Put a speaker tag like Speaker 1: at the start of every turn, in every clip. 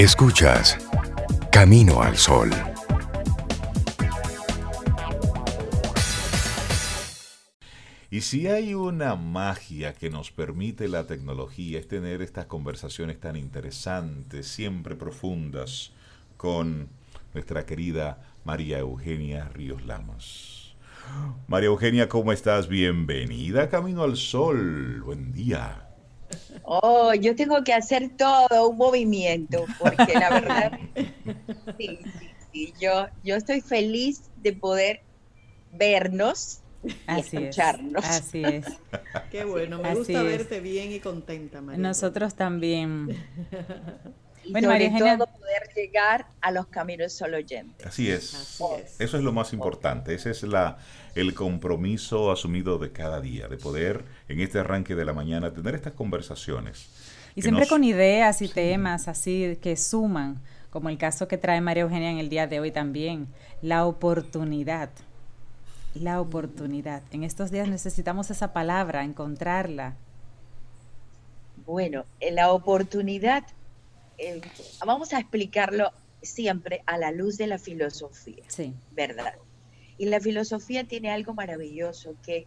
Speaker 1: Escuchas Camino al Sol.
Speaker 2: Y si hay una magia que nos permite la tecnología es tener estas conversaciones tan interesantes, siempre profundas, con nuestra querida María Eugenia Ríos Lamas. María Eugenia, ¿cómo estás? Bienvenida a Camino al Sol. Buen día.
Speaker 3: Oh, yo tengo que hacer todo un movimiento, porque la verdad, sí, sí, sí, yo, yo estoy feliz de poder vernos y
Speaker 4: Así
Speaker 3: escucharnos.
Speaker 4: es. Así es.
Speaker 5: Qué bueno, me
Speaker 4: Así
Speaker 5: gusta
Speaker 4: es.
Speaker 5: verte bien y contenta, María.
Speaker 4: Nosotros también.
Speaker 3: Y
Speaker 4: Bueno,
Speaker 3: sobre
Speaker 4: María Eugenia-
Speaker 3: todo poder llegar a los caminos solo oyentes.
Speaker 2: Así es.
Speaker 5: Así es.
Speaker 2: Eso es lo más importante. Ese es la, el compromiso asumido de cada día, de poder en este arranque de la mañana tener estas conversaciones.
Speaker 4: Y siempre
Speaker 2: nos-
Speaker 4: con ideas y temas así que suman, como el caso que trae María Eugenia en el día de hoy también, la oportunidad. La oportunidad. En estos días necesitamos esa palabra, encontrarla.
Speaker 3: Bueno, en la oportunidad, eh, vamos a explicarlo siempre a la luz de la filosofía.
Speaker 4: Sí.
Speaker 3: ¿verdad? Y la filosofía tiene algo maravilloso que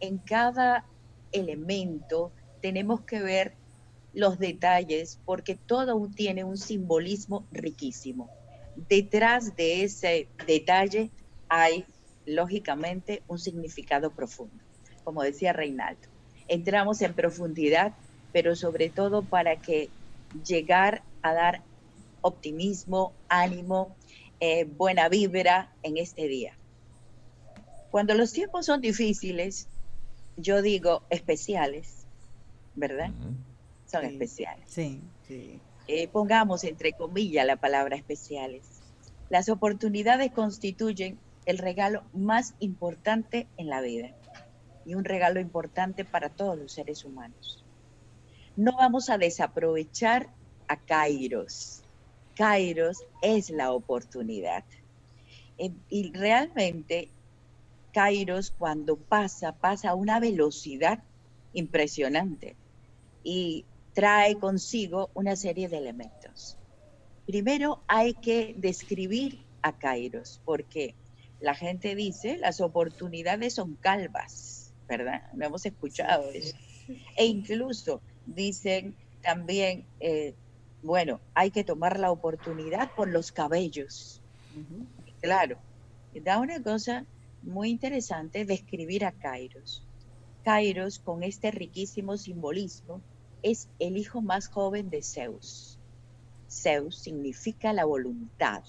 Speaker 3: en cada elemento tenemos que ver los detalles porque todo tiene un simbolismo riquísimo. Detrás de ese detalle hay, lógicamente, un significado profundo. Como decía Reinaldo, entramos en profundidad, pero sobre todo para que llegar a dar optimismo, ánimo, eh, buena vibra en este día. Cuando los tiempos son difíciles, yo digo especiales, ¿verdad? Son
Speaker 5: Sí.
Speaker 3: especiales.
Speaker 4: Sí.
Speaker 5: Sí.
Speaker 3: Eh, pongamos entre comillas la palabra especiales. Las oportunidades constituyen el regalo más importante en la vida y un regalo importante para todos los seres humanos. No vamos a desaprovechar a Kairos. Kairos es la oportunidad. Eh, y realmente Kairos cuando pasa, pasa a una velocidad impresionante y trae consigo una serie de elementos. Primero hay que describir a Kairos, porque la gente dice las oportunidades son calvas, ¿verdad? No hemos escuchado eso. E incluso dicen también, eh, bueno, hay que tomar la oportunidad por los cabellos. Claro, da una cosa muy interesante describir a Kairos. Kairos, con este riquísimo simbolismo, es el hijo más joven de Zeus. Zeus significa la voluntad.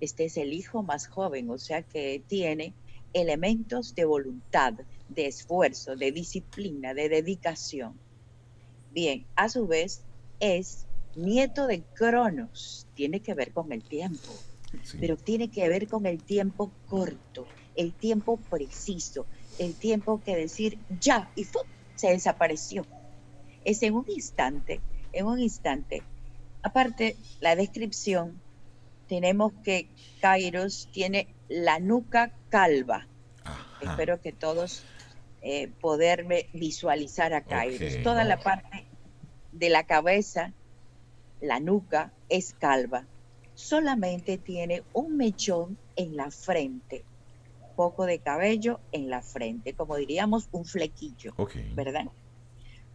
Speaker 3: Este es el hijo más joven, o sea que tiene elementos de voluntad, de esfuerzo, de disciplina, de dedicación. Bien, a su vez es nieto de Cronos, tiene que ver con el tiempo
Speaker 2: Sí.
Speaker 3: pero tiene que ver con el tiempo corto, el tiempo preciso, el tiempo que decir ya y ¡fum! se desapareció. Es en un instante, en un instante. Aparte, la descripción, tenemos que Kairos tiene la nuca calva.
Speaker 2: Ajá.
Speaker 3: Espero que todos eh, poderme visualizar a Kairos. Toda la parte de la cabeza, la nuca, es calva. Solamente tiene un mechón en la frente, poco de cabello en la frente, como diríamos un flequillo. ¿verdad?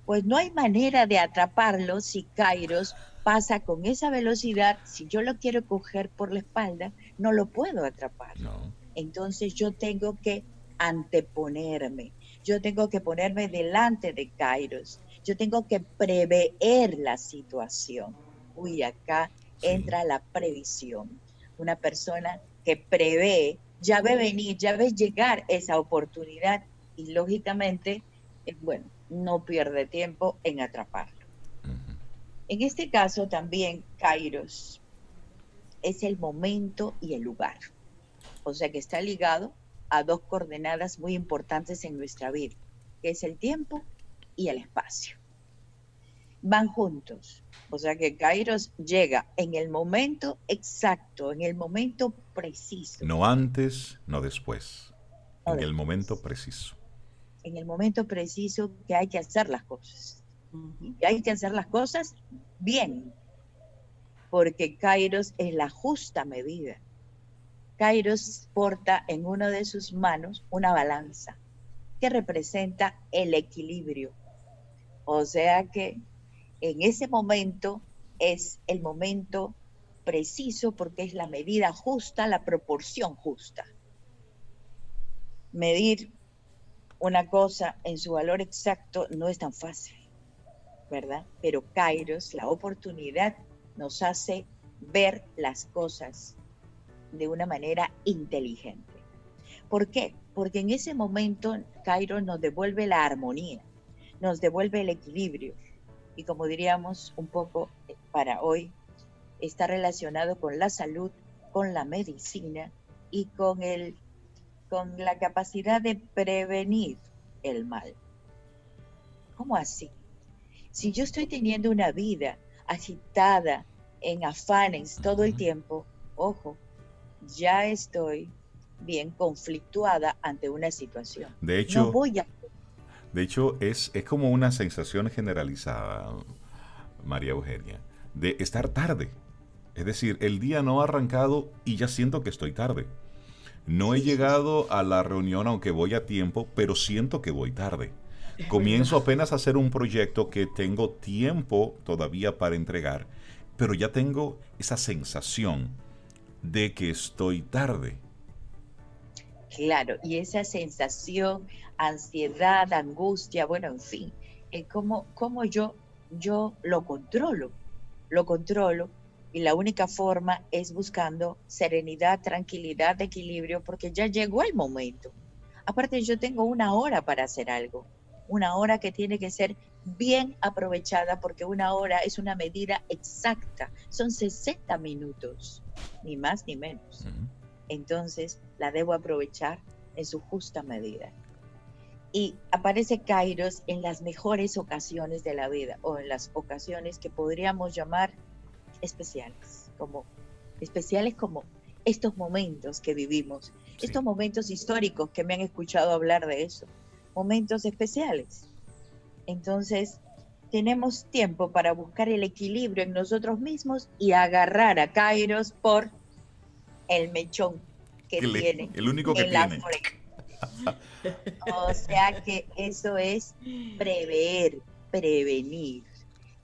Speaker 3: Pues no hay manera de atraparlo si Kairos pasa con esa velocidad. Si yo lo quiero coger por la espalda, no lo puedo atrapar.
Speaker 2: No.
Speaker 3: Entonces yo tengo que anteponerme, yo tengo que ponerme delante de Kairos, yo tengo que prever la situación. Uy, acá
Speaker 2: Sí.
Speaker 3: entra la previsión. Una persona que prevé, ya ve venir, ya ve llegar esa oportunidad y lógicamente, eh, bueno, no pierde tiempo en atraparlo. En este caso también Kairos es el momento y el lugar. O sea que está ligado a dos coordenadas muy importantes en nuestra vida, que es el tiempo y el espacio. Van juntos. O sea que Kairos llega en el momento exacto, en el momento preciso.
Speaker 2: No antes, no después.
Speaker 3: No
Speaker 2: en el momento preciso.
Speaker 3: En el momento preciso que hay que hacer las cosas. Hay que hacer las cosas bien. porque Kairos es la justa medida. Kairos porta en una de sus manos una balanza que representa el equilibrio. O sea que en ese momento es el momento preciso porque es la medida justa, la proporción justa. Medir una cosa en su valor exacto no es tan fácil, ¿verdad? Pero Kairos, la oportunidad, nos hace ver las cosas de una manera inteligente. ¿Por qué? Porque en ese momento Kairos nos devuelve la armonía, nos devuelve el equilibrio. Y como diríamos un poco eh, para hoy, está relacionado con la salud, con la medicina y con, el, con la capacidad de prevenir el mal. ¿Cómo así? Si yo estoy teniendo una vida agitada, en afanes todo el tiempo, ojo, ya estoy bien conflictuada ante una situación.
Speaker 2: De hecho, de hecho es, es como una sensación generalizada, María Eugenia, de estar tarde. Es decir, el día no ha arrancado y ya siento que estoy tarde. No he llegado a la reunión aunque voy a tiempo, pero siento que voy tarde. Comienzo apenas a hacer un proyecto que tengo tiempo todavía para entregar, pero ya tengo esa sensación de que estoy tarde.
Speaker 3: Claro, y esa sensación, ansiedad, angustia, bueno, en fin, es como, como yo, yo lo controlo, lo controlo y la única forma es buscando serenidad, tranquilidad, equilibrio, porque ya llegó el momento. Aparte, yo tengo una hora para hacer algo, una hora que tiene que ser bien aprovechada, porque una hora es una medida exacta, son 60 minutos, ni más ni menos. Entonces, la debo aprovechar en su justa medida. Y aparece Kairos en las mejores ocasiones de la vida, o en las ocasiones que podríamos llamar especiales, como especiales como estos momentos que vivimos, estos momentos históricos que me han escuchado hablar de eso, momentos especiales. Entonces, tenemos tiempo para buscar el equilibrio en nosotros mismos y agarrar a Kairos por el mechón que tiene.
Speaker 2: El único que tiene.
Speaker 3: o sea que eso es prever, prevenir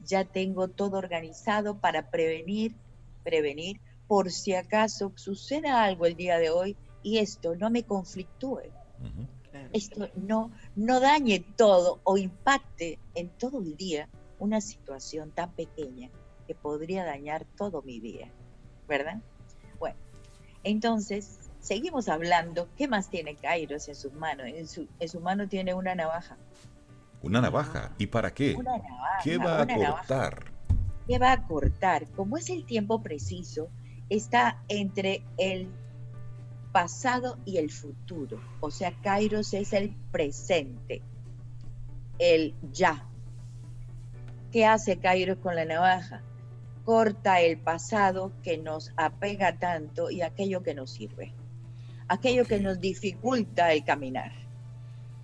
Speaker 3: ya tengo todo organizado para prevenir, prevenir, por si acaso suceda algo el día de hoy y esto no me conflictúe. Esto no, no dañe todo o impacte en todo el día una situación tan pequeña que podría dañar todo mi día, ¿verdad? Bueno, entonces seguimos hablando. ¿Qué más tiene Kairos en sus manos? En su, en su mano tiene una navaja.
Speaker 2: Una navaja. ¿Y para qué? ¿Qué va a cortar?
Speaker 3: ¿Qué va a cortar? Como es el tiempo preciso, está entre el pasado y el futuro. O sea, Kairos es el presente, el ya. ¿Qué hace Kairos con la navaja? Corta el pasado que nos apega tanto y aquello que nos sirve, aquello que nos dificulta el caminar.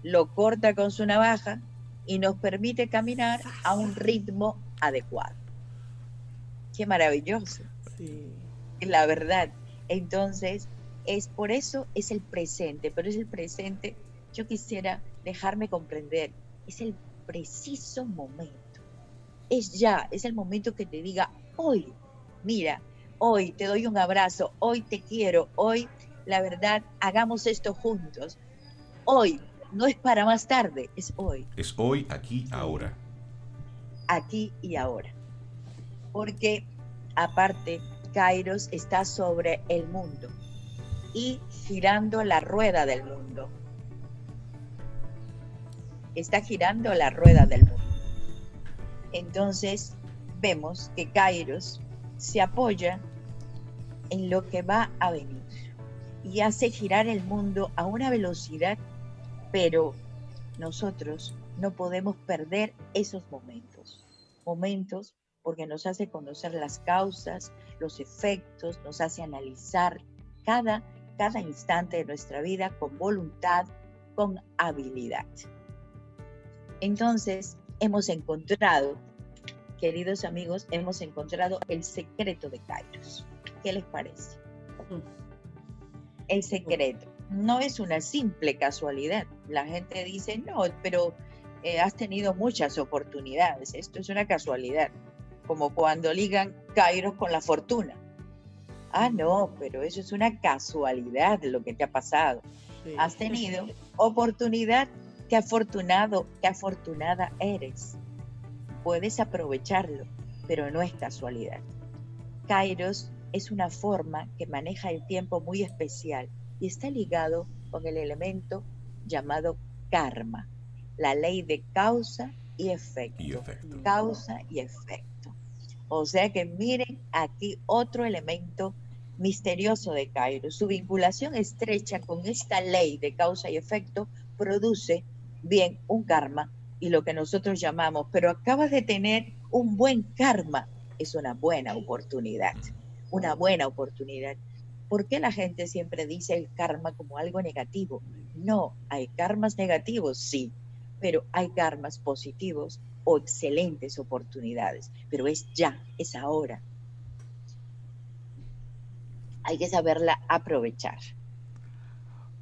Speaker 3: Lo corta con su navaja y nos permite caminar a un ritmo adecuado. Qué maravilloso. Sí. La verdad. Entonces, es por eso es el presente, pero es el presente, yo quisiera dejarme comprender, es el preciso momento. Es ya, es el momento que te diga, hoy, mira, hoy te doy un abrazo, hoy te quiero, hoy, la verdad, hagamos esto juntos. Hoy no es para más tarde, es hoy.
Speaker 2: Es hoy, aquí, ahora.
Speaker 3: Aquí y ahora. Porque aparte, Kairos está sobre el mundo y girando la rueda del mundo. Está girando la rueda del mundo. Entonces, vemos que Kairos se apoya en lo que va a venir y hace girar el mundo a una velocidad pero nosotros no podemos perder esos momentos. Momentos porque nos hace conocer las causas, los efectos, nos hace analizar cada, cada instante de nuestra vida con voluntad, con habilidad. Entonces, hemos encontrado queridos amigos, hemos encontrado el secreto de Kairos. ¿Qué les parece? El secreto no es una simple casualidad. La gente dice, no, pero eh, has tenido muchas oportunidades. Esto es una casualidad. Como cuando ligan Kairos con la fortuna. Ah, no, pero eso es una casualidad lo que te ha pasado.
Speaker 5: Sí.
Speaker 3: Has tenido oportunidad, qué afortunado, qué afortunada eres. Puedes aprovecharlo, pero no es casualidad. Kairos es una forma que maneja el tiempo muy especial y está ligado con el elemento llamado karma, la ley de causa y efecto.
Speaker 2: Y efecto.
Speaker 3: Causa y efecto. O sea que miren aquí otro elemento misterioso de Kairos. Su vinculación estrecha con esta ley de causa y efecto produce bien un karma y lo que nosotros llamamos, pero acabas de tener un buen karma, es una buena oportunidad, una buena oportunidad. ¿Por qué la gente siempre dice el karma como algo negativo? No, hay karmas negativos, sí, pero hay karmas positivos o excelentes oportunidades, pero es ya, es ahora. Hay que saberla aprovechar.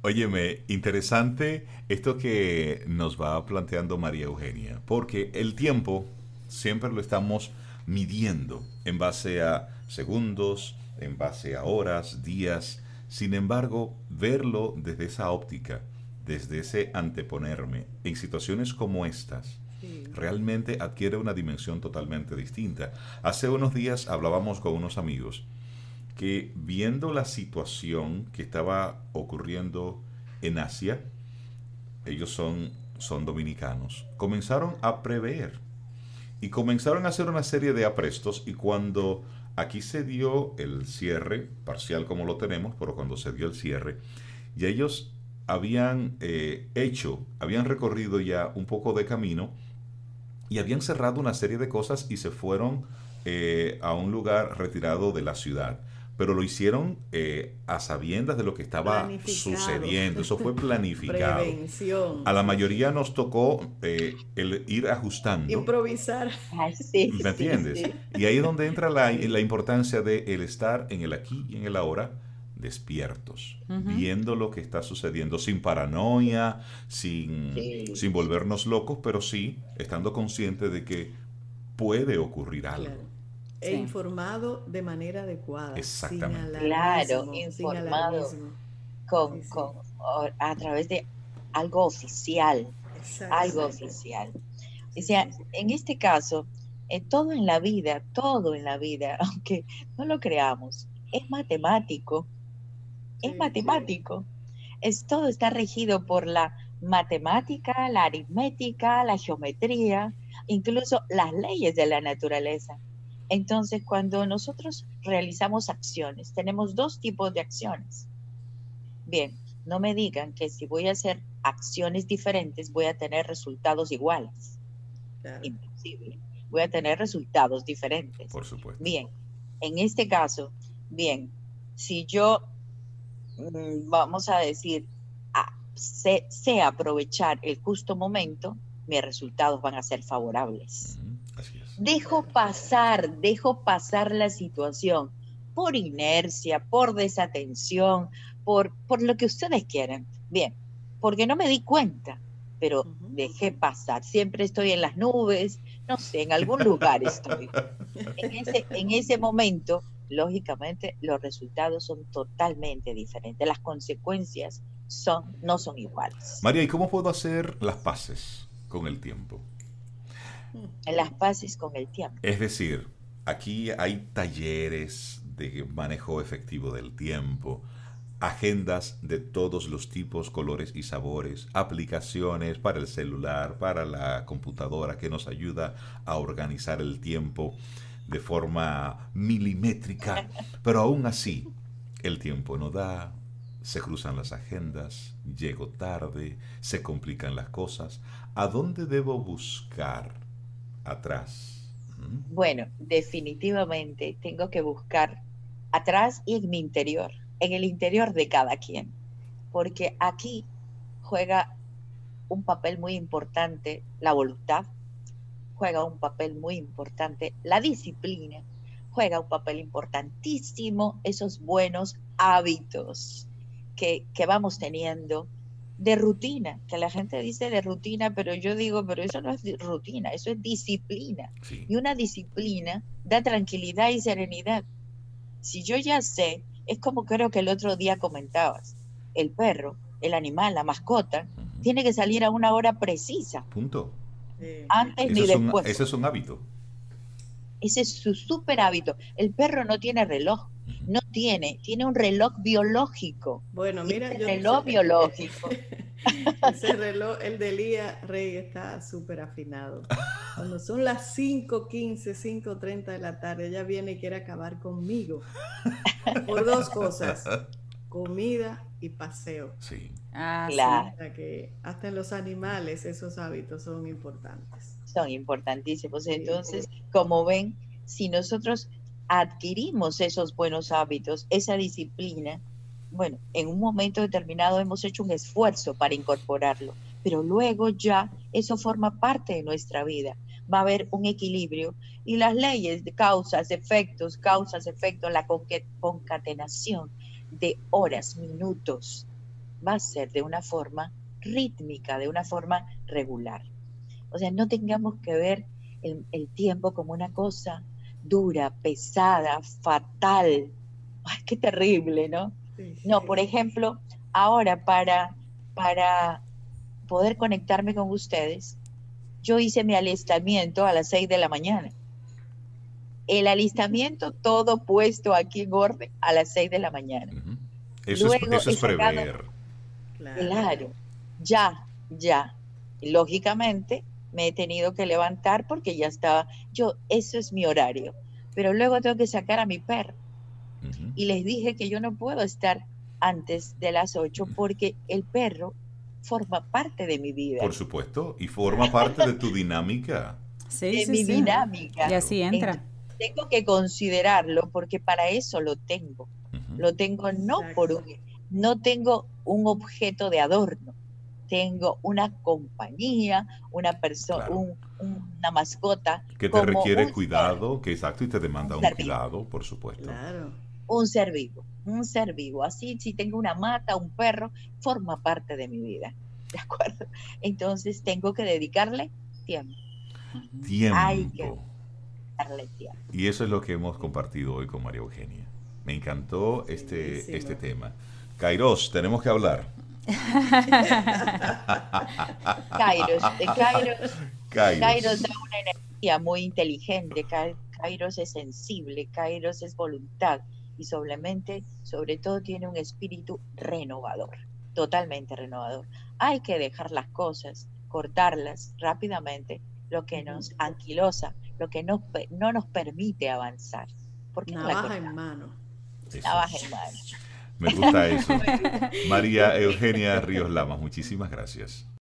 Speaker 2: Óyeme, interesante esto que nos va planteando María Eugenia, porque el tiempo siempre lo estamos midiendo en base a segundos, en base a horas, días. Sin embargo, verlo desde esa óptica, desde ese anteponerme, en situaciones como estas,
Speaker 5: Sí.
Speaker 2: realmente adquiere una dimensión totalmente distinta. Hace unos días hablábamos con unos amigos que viendo la situación que estaba ocurriendo en Asia, ellos son, son dominicanos, comenzaron a prever y comenzaron a hacer una serie de aprestos y cuando aquí se dio el cierre, parcial como lo tenemos, pero cuando se dio el cierre, ya ellos habían eh, hecho, habían recorrido ya un poco de camino y habían cerrado una serie de cosas y se fueron eh, a un lugar retirado de la ciudad. Pero lo hicieron eh, a sabiendas de lo que estaba sucediendo. Eso fue planificado.
Speaker 5: Prevención.
Speaker 2: A la mayoría nos tocó eh, el ir ajustando.
Speaker 5: Improvisar.
Speaker 3: Ay, sí,
Speaker 2: ¿Me entiendes?
Speaker 3: sí.
Speaker 2: Y ahí es donde entra la, la importancia de el estar en el aquí y en el ahora despiertos, viendo lo que está sucediendo, sin paranoia, sin,
Speaker 3: Sí.
Speaker 2: sin volvernos locos, pero sí estando conscientes de que puede ocurrir algo.
Speaker 5: Claro. E
Speaker 4: Sí.
Speaker 5: informado de manera adecuada.
Speaker 2: Exactamente.
Speaker 5: Sin
Speaker 3: Claro,
Speaker 5: sin
Speaker 3: informado. Con,
Speaker 5: Sí, sí.
Speaker 3: con- a través de algo oficial,
Speaker 5: Exacto.
Speaker 3: algo oficial. O sea, en este caso, eh, todo en la vida, todo en la vida, aunque no lo creamos, es matemático. Es
Speaker 5: Sí,
Speaker 3: matemático. Es, todo está regido por la matemática, la aritmética, la geometría, incluso las leyes de la naturaleza. Entonces, cuando nosotros realizamos acciones, tenemos dos tipos de acciones. Bien, no me digan que si voy a hacer acciones diferentes voy a tener resultados iguales.
Speaker 5: Claro.
Speaker 3: Imposible. Voy a tener resultados diferentes.
Speaker 2: Por supuesto.
Speaker 3: Bien, en este caso, bien, si yo, mm, vamos a decir, a- sé, sé aprovechar el justo momento, mis resultados van a ser favorables. Dejo pasar, dejo pasar la situación por inercia, por desatención, por, por lo que ustedes quieran. Bien, porque no me di cuenta, pero dejé pasar. Siempre estoy en las nubes, no sé, en algún lugar estoy. En ese, en ese momento, lógicamente, los resultados son totalmente diferentes. Las consecuencias son, no son iguales.
Speaker 2: María, ¿y cómo puedo hacer las paces con el tiempo?
Speaker 3: En las paces con el tiempo.
Speaker 2: Es decir, aquí hay talleres de manejo efectivo del tiempo, agendas de todos los tipos, colores y sabores, aplicaciones para el celular, para la computadora que nos ayuda a organizar el tiempo de forma milimétrica, pero aún así el tiempo no da, se cruzan las agendas, llego tarde, se complican las cosas. ¿A dónde debo buscar atrás?
Speaker 3: Bueno, definitivamente tengo que buscar atrás y en mi interior, en el interior de cada quien, porque aquí juega un papel muy importante la voluntad, juega un papel muy importante, la disciplina juega un papel importantísimo, esos buenos hábitos que, que vamos teniendo de rutina, que la gente dice de rutina, pero yo digo, pero eso no es rutina, eso es disciplina.
Speaker 2: Sí.
Speaker 3: Y una disciplina da tranquilidad y serenidad. Si yo ya sé, es como creo que el otro día comentabas, el perro, el animal, la mascota, tiene que salir a una hora precisa,
Speaker 2: Punto.
Speaker 3: Antes ni
Speaker 2: es, un,
Speaker 3: después.
Speaker 2: ese es un hábito.
Speaker 3: Ese es su súper hábito. El perro no tiene reloj, no tiene, tiene un reloj biológico.
Speaker 5: Bueno, mira,
Speaker 3: ese
Speaker 5: yo
Speaker 3: reloj biológico.
Speaker 5: Ese reloj, el de Lía Rey, está súper afinado. Cuando son las 5.15, 5.30 de la tarde, ella viene y quiere acabar conmigo. Por dos cosas, comida y paseo.
Speaker 2: Sí.
Speaker 4: Ah,
Speaker 3: Claro.
Speaker 5: Que hasta en los animales esos hábitos son importantes.
Speaker 3: Son importantísimos. Entonces, como ven, si nosotros adquirimos esos buenos hábitos, esa disciplina, bueno, en un momento determinado hemos hecho un esfuerzo para incorporarlo, pero luego ya eso forma parte de nuestra vida. Va a haber un equilibrio y las leyes de causas, efectos, causas, efectos, la concatenación de horas, minutos, va a ser de una forma rítmica, de una forma regular. O sea, no tengamos que ver el, el tiempo como una cosa dura, pesada, fatal. Ay, qué terrible, ¿no?
Speaker 5: Sí,
Speaker 3: No, por ejemplo, ahora para, para poder conectarme con ustedes, yo hice mi alistamiento a las 6 de la mañana. El alistamiento todo puesto aquí en orden a las 6 de la mañana.
Speaker 2: Eso es,
Speaker 3: Luego
Speaker 2: eso es
Speaker 3: sacado-
Speaker 2: prever.
Speaker 5: Claro.
Speaker 3: Claro, ya, ya. Lógicamente me he tenido que levantar porque ya estaba, yo, eso es mi horario. Pero luego tengo que sacar a mi perro. Y les dije que yo no puedo estar antes de las 8 porque el perro forma parte de mi vida,
Speaker 2: Por supuesto. Y forma parte de tu dinámica.
Speaker 4: Sí,
Speaker 3: de
Speaker 4: sí,
Speaker 3: mi
Speaker 4: sí.
Speaker 3: dinámica.
Speaker 4: Y así entra.
Speaker 3: Tengo que considerarlo porque para eso lo tengo. Lo tengo no
Speaker 5: Exacto.
Speaker 3: por un, no tengo un objeto de adorno, tengo una compañía, una persona,
Speaker 2: Claro.
Speaker 3: una mascota,
Speaker 2: Que te
Speaker 3: como
Speaker 2: requiere
Speaker 3: un
Speaker 2: cuidado, que exacto, y te demanda
Speaker 3: un
Speaker 2: un
Speaker 3: ser vivo.
Speaker 2: cuidado, por supuesto.
Speaker 5: Claro.
Speaker 3: un ser vivo, un ser vivo. Así, si tengo una mata, un perro, forma parte de mi vida, ¿de acuerdo? Entonces tengo que dedicarle tiempo, Ay, qué-
Speaker 2: Tiempo.
Speaker 3: darle tiempo.
Speaker 2: Y eso es lo que hemos compartido hoy con María Eugenia. Me encantó este,
Speaker 5: Buenísimo.
Speaker 2: este tema. Kairos, tenemos que hablar.
Speaker 3: Kairos, Kairos,
Speaker 2: Kairos.
Speaker 3: Kairos da una energía muy inteligente, Kai- Kairos es sensible, Kairos es voluntad y sobremente, sobre todo tiene un espíritu renovador, totalmente renovador. Hay que dejar las cosas, cortarlas rápidamente, lo que nos anquilosa, lo que pe- no nos permite avanzar. ¿Por qué no la
Speaker 5: Navaja en mano.
Speaker 3: Navaja en mano.
Speaker 2: Me gusta eso. María Eugenia Ríos Lamas, muchísimas gracias.